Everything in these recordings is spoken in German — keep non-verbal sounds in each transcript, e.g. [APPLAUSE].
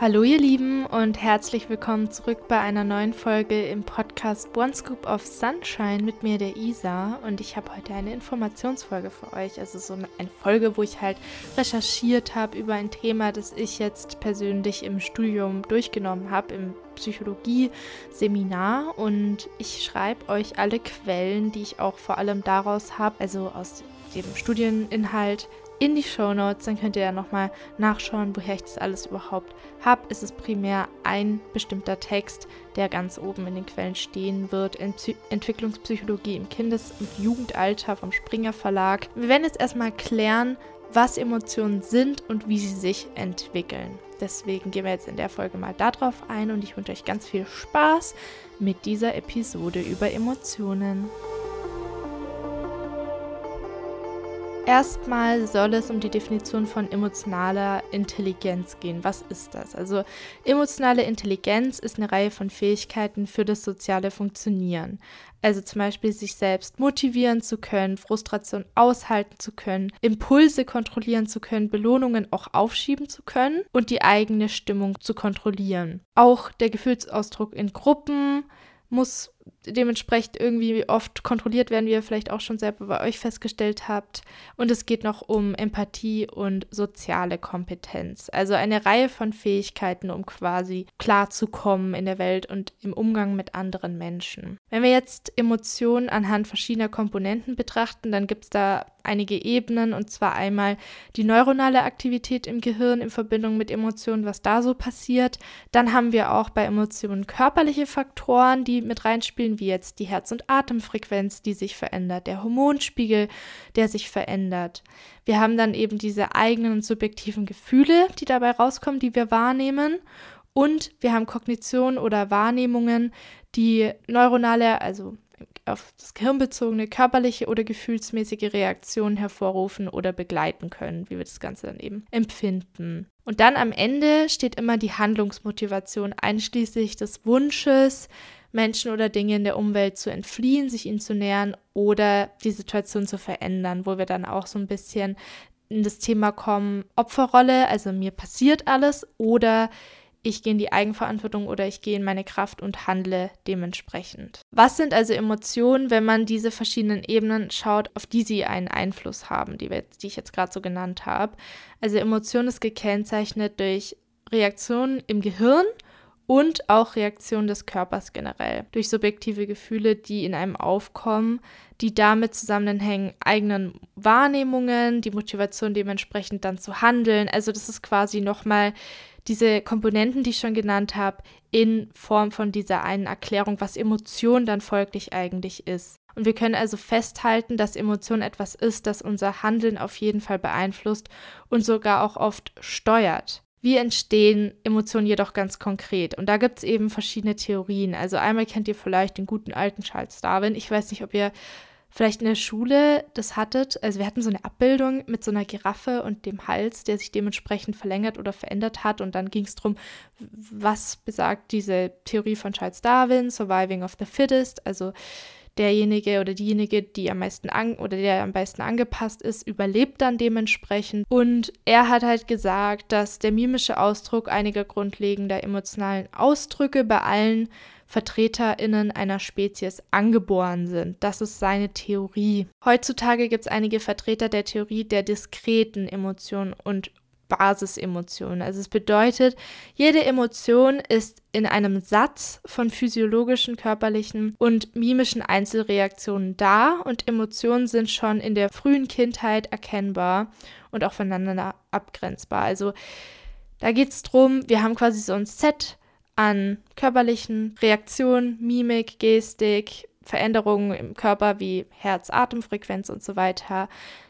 Hallo ihr Lieben und herzlich willkommen zurück bei einer neuen Folge im Podcast One Scoop of Sunshine mit mir, der Isa. Und ich habe heute eine Informationsfolge für euch. Also so eine Folge, wo ich halt recherchiert habe über ein Thema, das ich jetzt persönlich im Studium durchgenommen habe, im Psychologie-Seminar. Und ich schreibe euch alle Quellen, die ich auch vor allem daraus habe, also aus dem Studieninhalt, in die Show Notes, dann könnt ihr ja nochmal nachschauen, woher ich das alles überhaupt habe. Es ist primär ein bestimmter Text, der ganz oben in den Quellen stehen wird. Ent Entwicklungspsychologie im Kindes- und Jugendalter vom Springer Verlag. Wir werden jetzt erstmal klären, was Emotionen sind und wie sie sich entwickeln. Deswegen gehen wir jetzt in der Folge mal darauf ein und ich wünsche euch ganz viel Spaß mit dieser Episode über Emotionen. Erstmal soll es um die Definition von emotionaler Intelligenz gehen. Was ist das? Also emotionale Intelligenz ist eine Reihe von Fähigkeiten für das soziale Funktionieren. Also zum Beispiel sich selbst motivieren zu können, Frustration aushalten zu können, Impulse kontrollieren zu können, Belohnungen auch aufschieben zu können und die eigene Stimmung zu kontrollieren. Auch der Gefühlsausdruck in Gruppen muss dementsprechend irgendwie oft kontrolliert werden, wie ihr vielleicht auch schon selber bei euch festgestellt habt. Und es geht noch um Empathie und soziale Kompetenz. Also eine Reihe von Fähigkeiten, um quasi klarzukommen in der Welt und im Umgang mit anderen Menschen. Wenn wir jetzt Emotionen anhand verschiedener Komponenten betrachten, dann gibt es da einige Ebenen und zwar einmal die neuronale Aktivität im Gehirn in Verbindung mit Emotionen, was da so passiert. Dann haben wir auch bei Emotionen körperliche Faktoren, die mit reinspielen, wie jetzt die Herz- und Atemfrequenz, die sich verändert, der Hormonspiegel, der sich verändert. Wir haben dann eben diese eigenen subjektiven Gefühle, die dabei rauskommen, die wir wahrnehmen. Und wir haben Kognition oder Wahrnehmungen, die neuronale, also auf das Gehirn bezogene körperliche oder gefühlsmäßige Reaktionen hervorrufen oder begleiten können, wie wir das Ganze dann eben empfinden. Und dann am Ende steht immer die Handlungsmotivation einschließlich des Wunsches, Menschen oder Dinge in der Umwelt zu entfliehen, sich ihnen zu nähern oder die Situation zu verändern, wo wir dann auch so ein bisschen in das Thema kommen, Opferrolle, also mir passiert alles oder ich gehe in die Eigenverantwortung oder ich gehe in meine Kraft und handle dementsprechend. Was sind also Emotionen, wenn man diese verschiedenen Ebenen schaut, auf die sie einen Einfluss haben, die, wir, die ich jetzt gerade so genannt habe? Also Emotion ist gekennzeichnet durch Reaktionen im Gehirn und auch Reaktionen des Körpers generell, durch subjektive Gefühle, die in einem aufkommen, die damit zusammenhängen, eigenen Wahrnehmungen, die Motivation dementsprechend dann zu handeln. Also das ist quasi nochmal diese Komponenten, die ich schon genannt habe, in Form von dieser einen Erklärung, was Emotion dann folglich eigentlich ist. Und wir können also festhalten, dass Emotion etwas ist, das unser Handeln auf jeden Fall beeinflusst und sogar auch oft steuert. Wie entstehen Emotionen jedoch ganz konkret? Und da gibt es eben verschiedene Theorien. Also einmal kennt ihr vielleicht den guten alten Charles Darwin. Ich weiß nicht, ob ihr vielleicht in der Schule das hattet. Also wir hatten so eine Abbildung mit so einer Giraffe und dem Hals, der sich dementsprechend verlängert oder verändert hat. Und dann ging es darum, was besagt diese Theorie von Charles Darwin, Surviving of the Fittest, also derjenige oder diejenige, die am meisten an oder der am meisten angepasst ist, überlebt dann dementsprechend. Und er hat halt gesagt, dass der mimische Ausdruck einiger grundlegender emotionalen Ausdrücke bei allen VertreterInnen einer Spezies angeboren sind. Das ist seine Theorie. Heutzutage gibt es einige Vertreter der Theorie der diskreten Emotionen und Basisemotionen. Also es bedeutet, jede Emotion ist in einem Satz von physiologischen, körperlichen und mimischen Einzelreaktionen da und Emotionen sind schon in der frühen Kindheit erkennbar und auch voneinander abgrenzbar. Also da geht es darum, wir haben quasi so ein Set an körperlichen Reaktionen, Mimik, Gestik, Veränderungen im Körper wie Herz, Atemfrequenz und so weiter,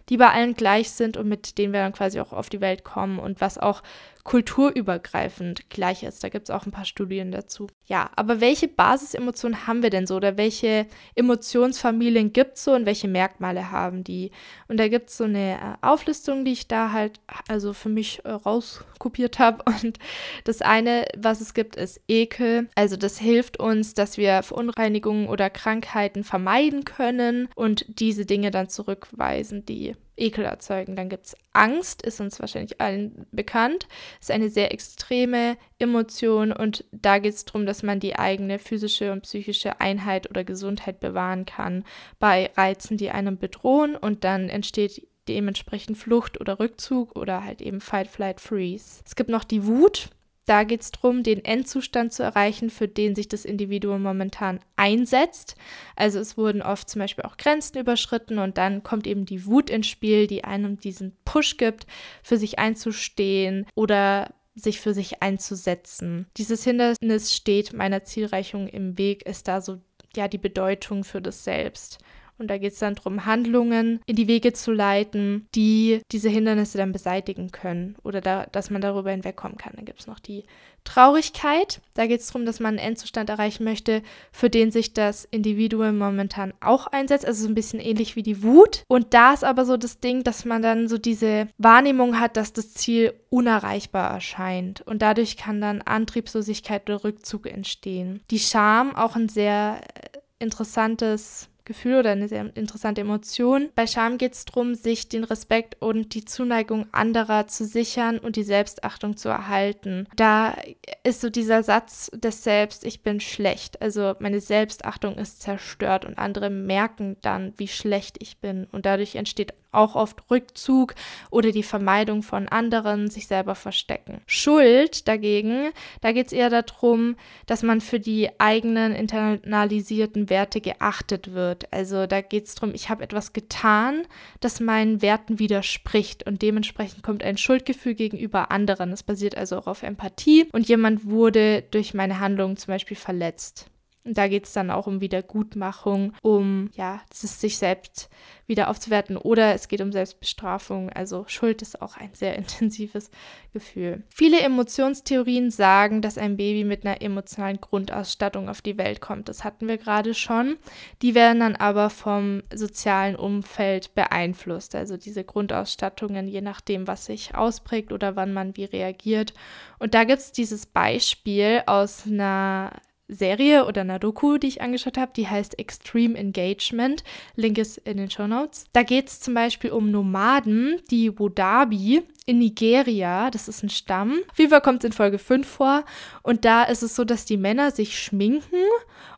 die bei allen gleich sind und mit denen wir dann quasi auch auf die Welt kommen und was auch kulturübergreifend gleich ist. Da gibt es auch ein paar Studien dazu. Ja, aber welche Basisemotionen haben wir denn so oder welche Emotionsfamilien gibt es so und welche Merkmale haben die? Und da gibt es so eine äh, Auflistung, die ich da halt also für mich äh, rauskopiert habe. [LAUGHS] Und das eine, was es gibt, ist Ekel. Also das hilft uns, dass wir Verunreinigungen oder Krankheiten vermeiden können und diese Dinge dann zurückweisen, die Ekel erzeugen. Dann gibt es Angst, ist uns wahrscheinlich allen bekannt. Ist eine sehr extreme Emotion und da geht es darum, dass man die eigene physische und psychische Einheit oder Gesundheit bewahren kann bei Reizen, die einen bedrohen und dann entsteht dementsprechend Flucht oder Rückzug oder halt eben Fight, Flight, Freeze. Es gibt noch die Wut. Da geht es darum, den Endzustand zu erreichen, für den sich das Individuum momentan einsetzt. Also es wurden oft zum Beispiel auch Grenzen überschritten und dann kommt eben die Wut ins Spiel, die einem diesen Push gibt, für sich einzustehen oder sich für sich einzusetzen. Dieses Hindernis steht meiner Zielreichung im Weg, ist da so ja die Bedeutung für das Selbst. Und da geht es dann darum, Handlungen in die Wege zu leiten, die diese Hindernisse dann beseitigen können oder da, dass man darüber hinwegkommen kann. Dann gibt es noch die Traurigkeit. Da geht es darum, dass man einen Endzustand erreichen möchte, für den sich das Individuum momentan auch einsetzt. Also so ein bisschen ähnlich wie die Wut. Und da ist aber so das Ding, dass man dann so diese Wahrnehmung hat, dass das Ziel unerreichbar erscheint. Und dadurch kann dann Antriebslosigkeit oder Rückzug entstehen. Die Scham, auch ein sehr äh, interessantes Gefühl oder eine sehr interessante Emotion. Bei Scham geht es darum, sich den Respekt und die Zuneigung anderer zu sichern und die Selbstachtung zu erhalten. Da ist so dieser Satz des Selbst, ich bin schlecht. Also meine Selbstachtung ist zerstört und andere merken dann, wie schlecht ich bin. Und dadurch entsteht auch oft Rückzug oder die Vermeidung von anderen, sich selber verstecken. Schuld dagegen, da geht es eher darum, dass man für die eigenen internalisierten Werte geachtet wird. Also da geht es darum, ich habe etwas getan, das meinen Werten widerspricht und dementsprechend kommt ein Schuldgefühl gegenüber anderen. Das basiert also auch auf Empathie und jemand wurde durch meine Handlung zum Beispiel verletzt. Und da geht es dann auch um Wiedergutmachung, um ja, sich selbst wieder aufzuwerten oder es geht um Selbstbestrafung. Also Schuld ist auch ein sehr [LAUGHS] intensives Gefühl. Viele Emotionstheorien sagen, dass ein Baby mit einer emotionalen Grundausstattung auf die Welt kommt. Das hatten wir gerade schon. Die werden dann aber vom sozialen Umfeld beeinflusst. Also diese Grundausstattungen, je nachdem, was sich ausprägt oder wann man wie reagiert. Und da gibt es dieses Beispiel aus einer Serie oder einer Doku, die ich angeschaut habe, die heißt Extreme Engagement. Link ist in den Show Notes. Da geht es zum Beispiel um Nomaden, die Wodabi in Nigeria, das ist ein Stamm. Auf kommt es in Folge 5 vor. Und da ist es so, dass die Männer sich schminken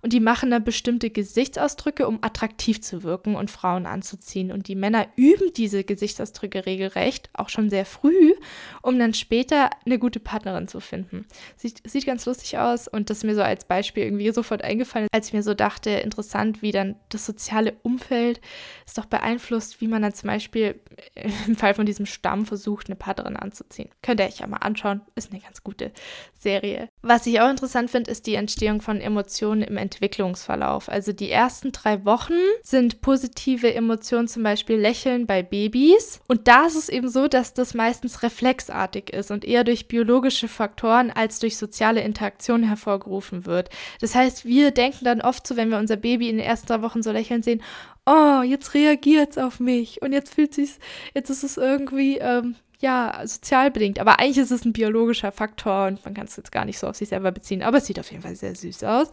und die machen dann bestimmte Gesichtsausdrücke, um attraktiv zu wirken und Frauen anzuziehen. Und die Männer üben diese Gesichtsausdrücke regelrecht, auch schon sehr früh, um dann später eine gute Partnerin zu finden. Sieht, sieht ganz lustig aus und das ist mir so als Beispiel irgendwie sofort eingefallen, als ich mir so dachte, interessant, wie dann das soziale Umfeld ist doch beeinflusst, wie man dann zum Beispiel im Fall von diesem Stamm versucht, eine Partnerin anzuziehen. Könnt ihr euch ja mal anschauen, ist eine ganz gute Serie. Was ich auch interessant finde, ist die Entstehung von Emotionen im Entwicklungsverlauf. Also die ersten drei Wochen sind positive Emotionen, zum Beispiel Lächeln bei Babys. Und da ist es eben so, dass das meistens reflexartig ist und eher durch biologische Faktoren als durch soziale Interaktion hervorgerufen wird. Das heißt, wir denken dann oft so, wenn wir unser Baby in den ersten drei Wochen so lächeln sehen, oh, jetzt reagiert es auf mich und jetzt fühlt sich, jetzt ist es irgendwie, ähm, ja, sozial bedingt. Aber eigentlich ist es ein biologischer Faktor und man kann es jetzt gar nicht so auf sich selber beziehen. Aber es sieht auf jeden Fall sehr süß aus.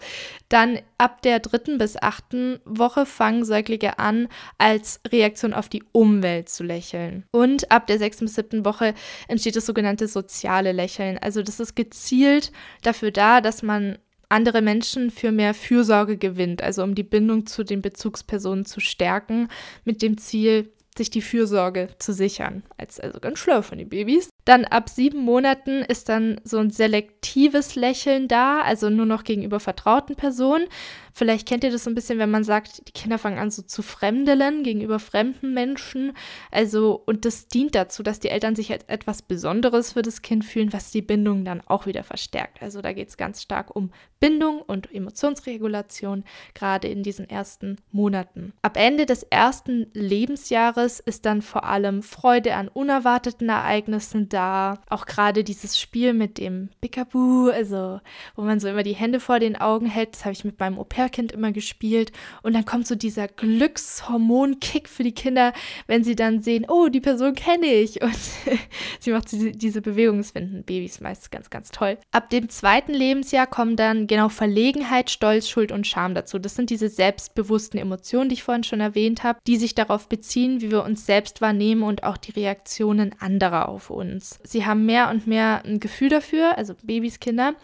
Dann ab der dritten bis achten Woche fangen Säuglinge an, als Reaktion auf die Umwelt zu lächeln. Und ab der sechsten bis siebten Woche entsteht das sogenannte soziale Lächeln. Also das ist gezielt dafür da, dass man andere Menschen für mehr Fürsorge gewinnt, also um die Bindung zu den Bezugspersonen zu stärken, mit dem Ziel, sich die Fürsorge zu sichern. Als, also ganz schlau von den Babys. Dann ab sieben Monaten ist dann so ein selektives Lächeln da, also nur noch gegenüber vertrauten Personen. Vielleicht kennt ihr das so ein bisschen, wenn man sagt, die Kinder fangen an so zu fremdeln gegenüber fremden Menschen. Also, und das dient dazu, dass die Eltern sich als etwas Besonderes für das Kind fühlen, was die Bindung dann auch wieder verstärkt. Also da geht es ganz stark um Bindung und Emotionsregulation, gerade in diesen ersten Monaten. Ab Ende des ersten Lebensjahres ist dann vor allem Freude an unerwarteten Ereignissen da. Auch gerade dieses Spiel mit dem Pickaboo, also wo man so immer die Hände vor den Augen hält, das habe ich mit meinem Au pair Wunderkind immer gespielt und dann kommt so dieser Glückshormon-Kick für die Kinder, wenn sie dann sehen, oh, die Person kenne ich [LAUGHS] und sie macht diese, diese Bewegung, das finden Babys meist ganz, ganz toll. Ab dem zweiten Lebensjahr kommen dann genau Verlegenheit, Stolz, Schuld und Scham dazu. Das sind diese selbstbewussten Emotionen, die ich vorhin schon erwähnt habe, die sich darauf beziehen, wie wir uns selbst wahrnehmen und auch die Reaktionen anderer auf uns. Sie haben mehr und mehr ein Gefühl dafür, also Babys, Kinder,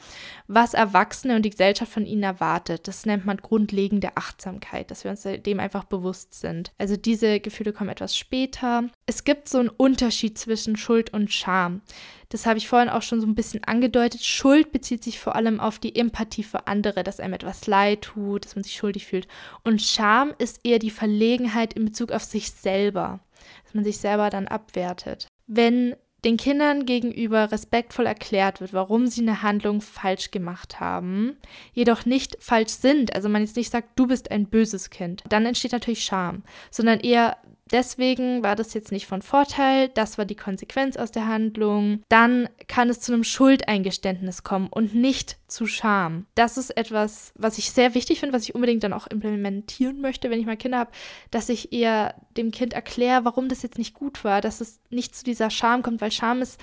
was Erwachsene und die Gesellschaft von ihnen erwartet. Das nennt man grundlegende Achtsamkeit, dass wir uns dem einfach bewusst sind. Also diese Gefühle kommen etwas später. Es gibt so einen Unterschied zwischen Schuld und Scham. Das habe ich vorhin auch schon so ein bisschen angedeutet. Schuld bezieht sich vor allem auf die Empathie für andere, dass einem etwas leid tut, dass man sich schuldig fühlt. Und Scham ist eher die Verlegenheit in Bezug auf sich selber, dass man sich selber dann abwertet. Wenn den Kindern gegenüber respektvoll erklärt wird, warum sie eine Handlung falsch gemacht haben, jedoch nicht falsch sind, also man jetzt nicht sagt, du bist ein böses Kind, dann entsteht natürlich Scham, sondern eher deswegen war das jetzt nicht von Vorteil, das war die Konsequenz aus der Handlung, dann kann es zu einem Schuldeingeständnis kommen und nicht zu Scham. Das ist etwas, was ich sehr wichtig finde, was ich unbedingt dann auch implementieren möchte, wenn ich mal Kinder habe, dass ich eher dem Kind erkläre, warum das jetzt nicht gut war, dass es nicht zu dieser Scham kommt, weil Scham ist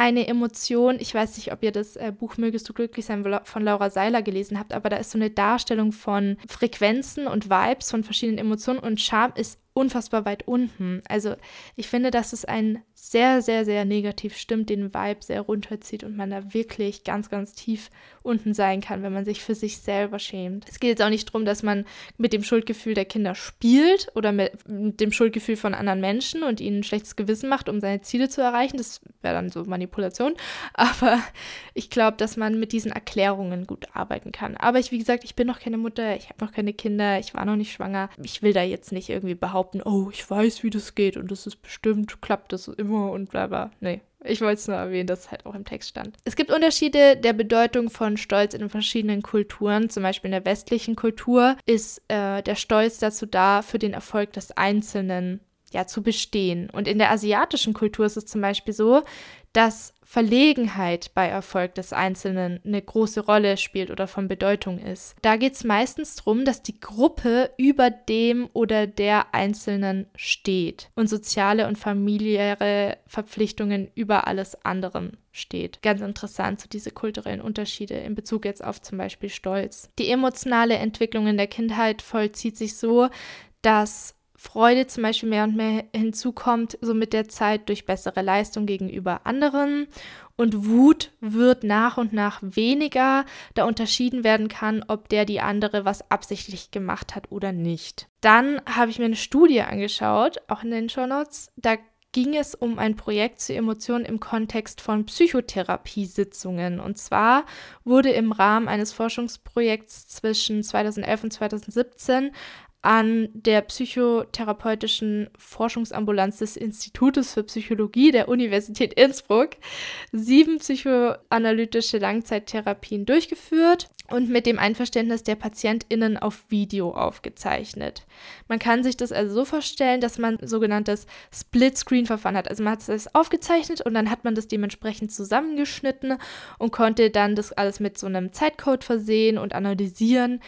eine Emotion, ich weiß nicht, ob ihr das äh, Buch Mögest du glücklich sein von Laura Seiler gelesen habt, aber da ist so eine Darstellung von Frequenzen und Vibes von verschiedenen Emotionen und Scham ist unfassbar weit unten. Also ich finde, dass es ein sehr, sehr, sehr negativ stimmt, den Vibe sehr runterzieht und man da wirklich ganz, ganz tief unten sein kann, wenn man sich für sich selber schämt. Es geht jetzt auch nicht darum, dass man mit dem Schuldgefühl der Kinder spielt oder mit, mit dem Schuldgefühl von anderen Menschen und ihnen ein schlechtes Gewissen macht, um seine Ziele zu erreichen. Das wäre dann so Manipulation. [LAUGHS] Aber ich glaube, dass man mit diesen Erklärungen gut arbeiten kann. Aber ich, wie gesagt, ich bin noch keine Mutter, ich habe noch keine Kinder, ich war noch nicht schwanger. Ich will da jetzt nicht irgendwie behaupten, oh, ich weiß, wie das geht und das ist bestimmt, klappt das immer immer und bla bla. Nee. Ich wollte es nur erwähnen, dass es halt auch im Text stand. Es gibt Unterschiede der Bedeutung von Stolz in verschiedenen Kulturen. Zum Beispiel in der westlichen Kultur ist äh, der Stolz dazu da, für den Erfolg des Einzelnen ja, zu bestehen. Und in der asiatischen Kultur ist es zum Beispiel so, dass Verlegenheit bei Erfolg des Einzelnen eine große Rolle spielt oder von Bedeutung ist. Da geht es meistens darum, dass die Gruppe über dem oder der Einzelnen steht und soziale und familiäre Verpflichtungen über alles anderem steht. Ganz interessant, so diese kulturellen Unterschiede in Bezug jetzt auf zum Beispiel Stolz. Die emotionale Entwicklung in der Kindheit vollzieht sich so, dass Freude zum Beispiel mehr und mehr hinzukommt, so mit der Zeit durch bessere Leistung gegenüber anderen. Und Wut wird nach und nach weniger, da unterschieden werden kann, ob der die andere was absichtlich gemacht hat oder nicht. Dann habe ich mir eine Studie angeschaut, auch in den Show Notes. Da ging es um ein Projekt zu Emotionen im Kontext von Psychotherapiesitzungen. Und zwar wurde im Rahmen eines Forschungsprojekts zwischen 2011 und 2017 an der psychotherapeutischen Forschungsambulanz des Institutes für Psychologie der Universität Innsbruck sieben psychoanalytische Langzeittherapien durchgeführt und mit dem Einverständnis der PatientInnen auf Video aufgezeichnet. Man kann sich das also so vorstellen, dass man sogenanntes Split-Screen-Verfahren hat. Also man hat es aufgezeichnet und dann hat man das dementsprechend zusammengeschnitten und konnte dann das alles mit so einem Zeitcode versehen und analysieren,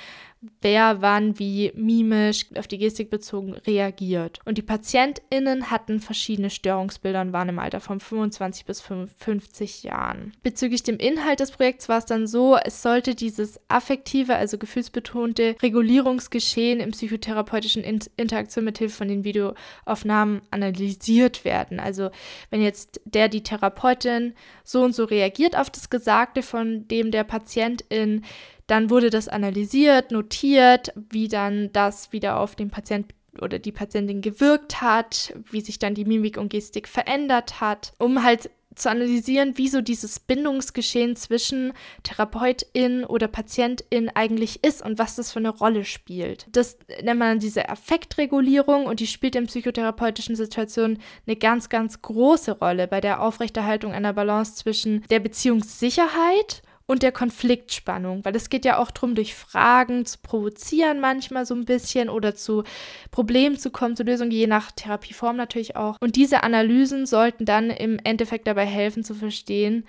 wer wann wie mimisch auf die Gestik bezogen reagiert. Und die PatientInnen hatten verschiedene Störungsbilder und waren im Alter von 25 bis 50 Jahren. Bezüglich dem Inhalt des Projekts war es dann so, es sollte dieses affektive, also gefühlsbetonte Regulierungsgeschehen im psychotherapeutischen In Interaktion mit Hilfe von den Videoaufnahmen analysiert werden. Also wenn jetzt der, die Therapeutin so und so reagiert auf das Gesagte von dem der Patientin, dann wurde das analysiert, notiert, wie dann das wieder auf den Patient oder die Patientin gewirkt hat, wie sich dann die Mimik und Gestik verändert hat, um halt zu analysieren, wieso dieses Bindungsgeschehen zwischen Therapeutin oder Patientin eigentlich ist und was das für eine Rolle spielt. Das nennt man diese Affektregulierung und die spielt in psychotherapeutischen Situationen eine ganz, ganz große Rolle bei der Aufrechterhaltung einer Balance zwischen der Beziehungssicherheit und der Konfliktspannung, weil es geht ja auch darum, durch Fragen zu provozieren manchmal so ein bisschen oder zu Problemen zu kommen, zu Lösungen, je nach Therapieform natürlich auch. Und diese Analysen sollten dann im Endeffekt dabei helfen zu verstehen,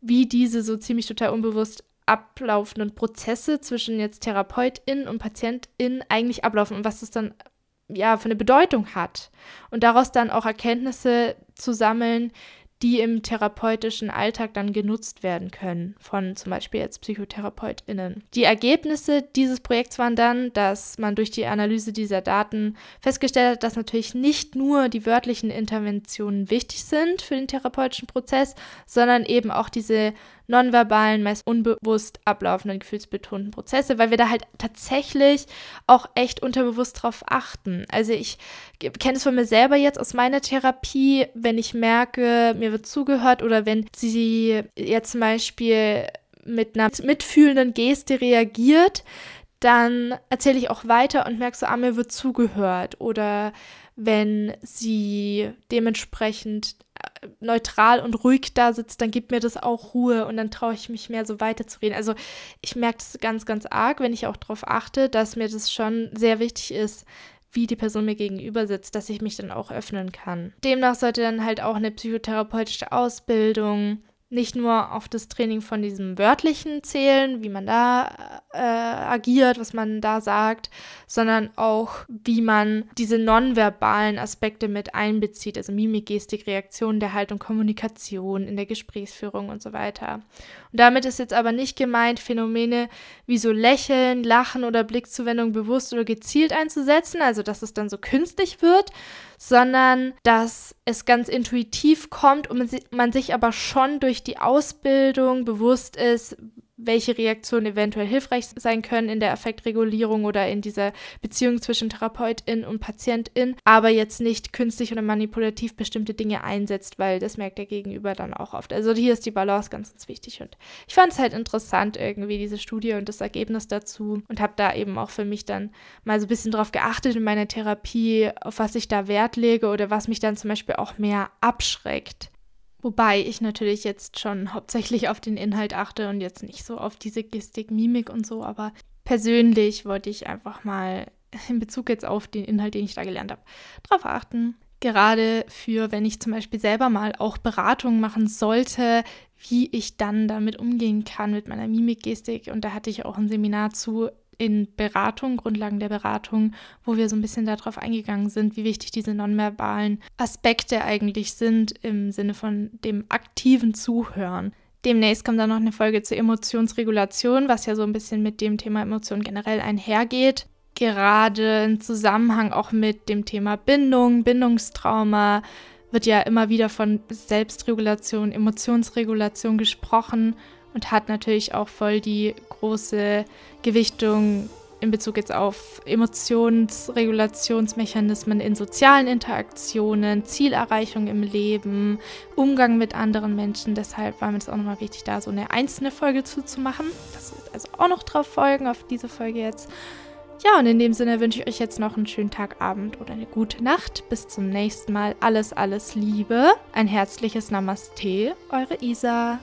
wie diese so ziemlich total unbewusst ablaufenden Prozesse zwischen jetzt Therapeutin und Patientin eigentlich ablaufen und was das dann ja für eine Bedeutung hat. Und daraus dann auch Erkenntnisse zu sammeln, die im therapeutischen Alltag dann genutzt werden können von zum Beispiel jetzt PsychotherapeutInnen. Die Ergebnisse dieses Projekts waren dann, dass man durch die Analyse dieser Daten festgestellt hat, dass natürlich nicht nur die wörtlichen Interventionen wichtig sind für den therapeutischen Prozess, sondern eben auch diese nonverbalen, meist unbewusst ablaufenden, gefühlsbetonten Prozesse, weil wir da halt tatsächlich auch echt unterbewusst drauf achten. Also ich kenne es von mir selber jetzt aus meiner Therapie, wenn ich merke, mir wird zugehört oder wenn sie jetzt zum Beispiel mit einer mitfühlenden Geste reagiert, dann erzähle ich auch weiter und merke so, ah, mir wird zugehört. Oder wenn sie dementsprechend neutral und ruhig da sitzt, dann gibt mir das auch Ruhe und dann traue ich mich mehr so weiterzureden. Also ich merke das ganz, ganz arg, wenn ich auch darauf achte, dass mir das schon sehr wichtig ist, wie die Person mir gegenüber sitzt, dass ich mich dann auch öffnen kann. Demnach sollte dann halt auch eine psychotherapeutische Ausbildung nicht nur auf das Training von diesem wörtlichen zählen, wie man da äh, agiert, was man da sagt, sondern auch, wie man diese nonverbalen Aspekte mit einbezieht, also Mimik, Gestik, Reaktion der Haltung, Kommunikation in der Gesprächsführung und so weiter. Und damit ist jetzt aber nicht gemeint, Phänomene wie so Lächeln, Lachen oder Blickzuwendung bewusst oder gezielt einzusetzen, also dass es dann so künstlich wird, sondern dass es ganz intuitiv kommt und man sich aber schon durch die Ausbildung bewusst ist, welche Reaktionen eventuell hilfreich sein können in der Affektregulierung oder in dieser Beziehung zwischen Therapeutin und Patientin, aber jetzt nicht künstlich oder manipulativ bestimmte Dinge einsetzt, weil das merkt der Gegenüber dann auch oft. Also hier ist die Balance ganz, ganz wichtig und ich fand es halt interessant irgendwie, diese Studie und das Ergebnis dazu und habe da eben auch für mich dann mal so ein bisschen drauf geachtet in meiner Therapie, auf was ich da Wert lege oder was mich dann zum Beispiel auch mehr abschreckt. Wobei ich natürlich jetzt schon hauptsächlich auf den Inhalt achte und jetzt nicht so auf diese Gestik, Mimik und so, aber persönlich wollte ich einfach mal in Bezug jetzt auf den Inhalt, den ich da gelernt habe, darauf achten. Gerade für, wenn ich zum Beispiel selber mal auch Beratungen machen sollte, wie ich dann damit umgehen kann mit meiner Mimikgestik. Und da hatte ich auch ein Seminar zu in Beratung, Grundlagen der Beratung, wo wir so ein bisschen darauf eingegangen sind, wie wichtig diese nonverbalen Aspekte eigentlich sind im Sinne von dem aktiven Zuhören. Demnächst kommt dann noch eine Folge zur Emotionsregulation, was ja so ein bisschen mit dem Thema Emotionen generell einhergeht. Gerade im Zusammenhang auch mit dem Thema Bindung, Bindungstrauma wird ja immer wieder von Selbstregulation, Emotionsregulation gesprochen und hat natürlich auch voll die große Gewichtung in Bezug jetzt auf Emotionsregulationsmechanismen in sozialen Interaktionen, Zielerreichung im Leben, Umgang mit anderen Menschen. Deshalb war mir es auch nochmal wichtig, da so eine einzelne Folge zuzumachen. Das wird also auch noch drauf folgen, auf diese Folge jetzt. Ja, und in dem Sinne wünsche ich euch jetzt noch einen schönen Tag, Abend oder eine gute Nacht. Bis zum nächsten Mal. Alles, alles Liebe. Ein herzliches Namaste. Eure Isa.